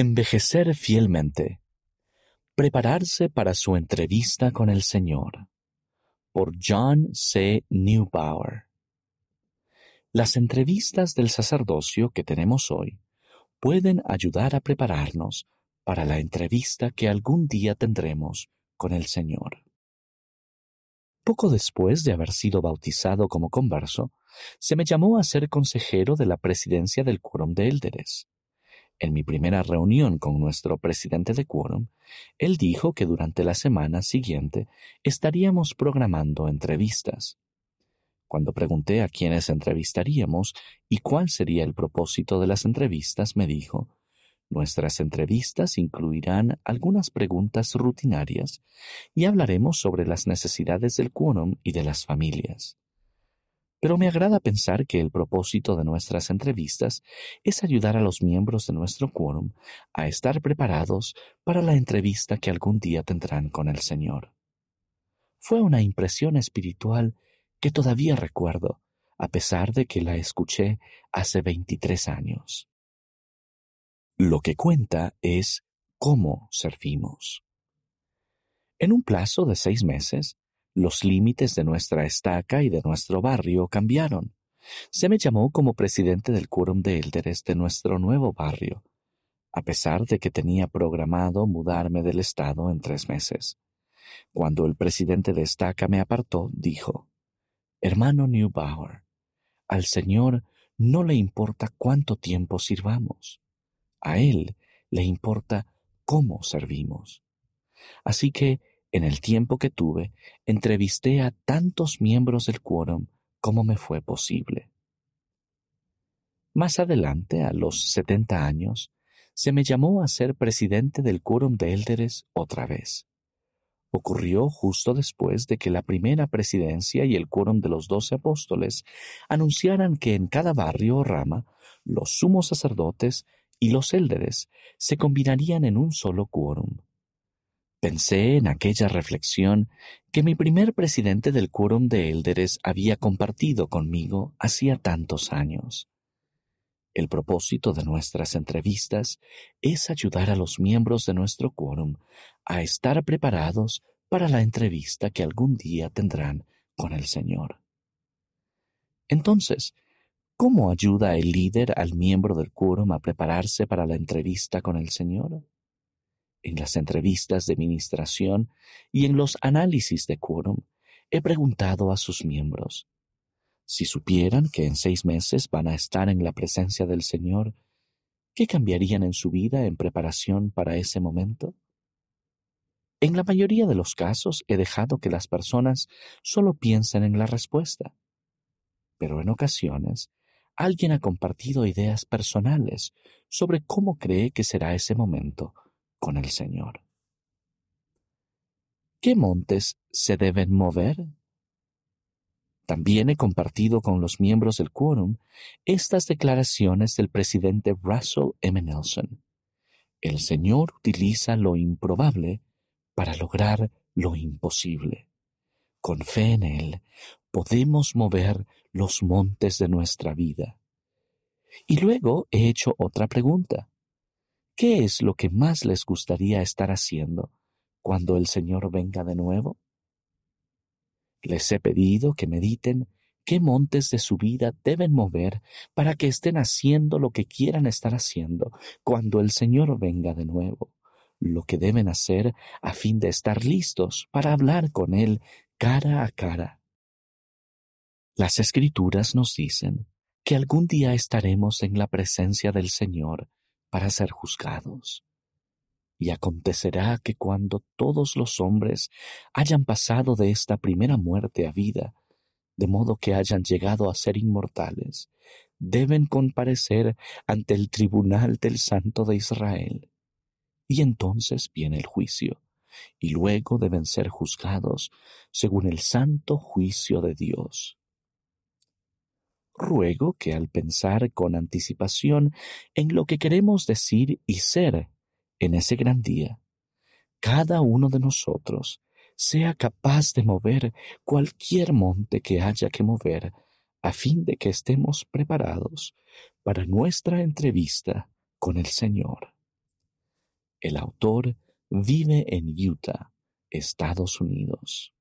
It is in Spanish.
Envejecer fielmente. Prepararse para su entrevista con el Señor. Por John C. Neubauer. Las entrevistas del sacerdocio que tenemos hoy pueden ayudar a prepararnos para la entrevista que algún día tendremos con el Señor. Poco después de haber sido bautizado como converso, se me llamó a ser consejero de la presidencia del Quórum de Élderes. En mi primera reunión con nuestro presidente de quórum, él dijo que durante la semana siguiente estaríamos programando entrevistas. Cuando pregunté a quiénes entrevistaríamos y cuál sería el propósito de las entrevistas, me dijo, Nuestras entrevistas incluirán algunas preguntas rutinarias y hablaremos sobre las necesidades del quórum y de las familias. Pero me agrada pensar que el propósito de nuestras entrevistas es ayudar a los miembros de nuestro quórum a estar preparados para la entrevista que algún día tendrán con el Señor. Fue una impresión espiritual que todavía recuerdo, a pesar de que la escuché hace 23 años. Lo que cuenta es cómo servimos. En un plazo de seis meses, los límites de nuestra estaca y de nuestro barrio cambiaron. Se me llamó como presidente del quórum de élderes de nuestro nuevo barrio, a pesar de que tenía programado mudarme del estado en tres meses. Cuando el presidente de estaca me apartó, dijo, Hermano Neubauer, al Señor no le importa cuánto tiempo sirvamos. A Él le importa cómo servimos. Así que en el tiempo que tuve, entrevisté a tantos miembros del quórum como me fue posible. Más adelante, a los setenta años, se me llamó a ser presidente del quórum de élderes otra vez. Ocurrió justo después de que la primera presidencia y el quórum de los doce apóstoles anunciaran que en cada barrio o rama los sumos sacerdotes y los élderes se combinarían en un solo quórum. Pensé en aquella reflexión que mi primer presidente del quórum de élderes había compartido conmigo hacía tantos años. El propósito de nuestras entrevistas es ayudar a los miembros de nuestro quórum a estar preparados para la entrevista que algún día tendrán con el Señor. Entonces, ¿cómo ayuda el líder al miembro del quórum a prepararse para la entrevista con el Señor? En las entrevistas de ministración y en los análisis de quórum, he preguntado a sus miembros, si supieran que en seis meses van a estar en la presencia del Señor, ¿qué cambiarían en su vida en preparación para ese momento? En la mayoría de los casos he dejado que las personas solo piensen en la respuesta, pero en ocasiones alguien ha compartido ideas personales sobre cómo cree que será ese momento con el Señor. ¿Qué montes se deben mover? También he compartido con los miembros del quórum estas declaraciones del presidente Russell M. Nelson. El Señor utiliza lo improbable para lograr lo imposible. Con fe en Él podemos mover los montes de nuestra vida. Y luego he hecho otra pregunta. ¿Qué es lo que más les gustaría estar haciendo cuando el Señor venga de nuevo? Les he pedido que mediten qué montes de su vida deben mover para que estén haciendo lo que quieran estar haciendo cuando el Señor venga de nuevo, lo que deben hacer a fin de estar listos para hablar con Él cara a cara. Las escrituras nos dicen que algún día estaremos en la presencia del Señor para ser juzgados. Y acontecerá que cuando todos los hombres hayan pasado de esta primera muerte a vida, de modo que hayan llegado a ser inmortales, deben comparecer ante el tribunal del Santo de Israel. Y entonces viene el juicio, y luego deben ser juzgados según el santo juicio de Dios ruego que al pensar con anticipación en lo que queremos decir y ser en ese gran día, cada uno de nosotros sea capaz de mover cualquier monte que haya que mover a fin de que estemos preparados para nuestra entrevista con el Señor. El autor vive en Utah, Estados Unidos.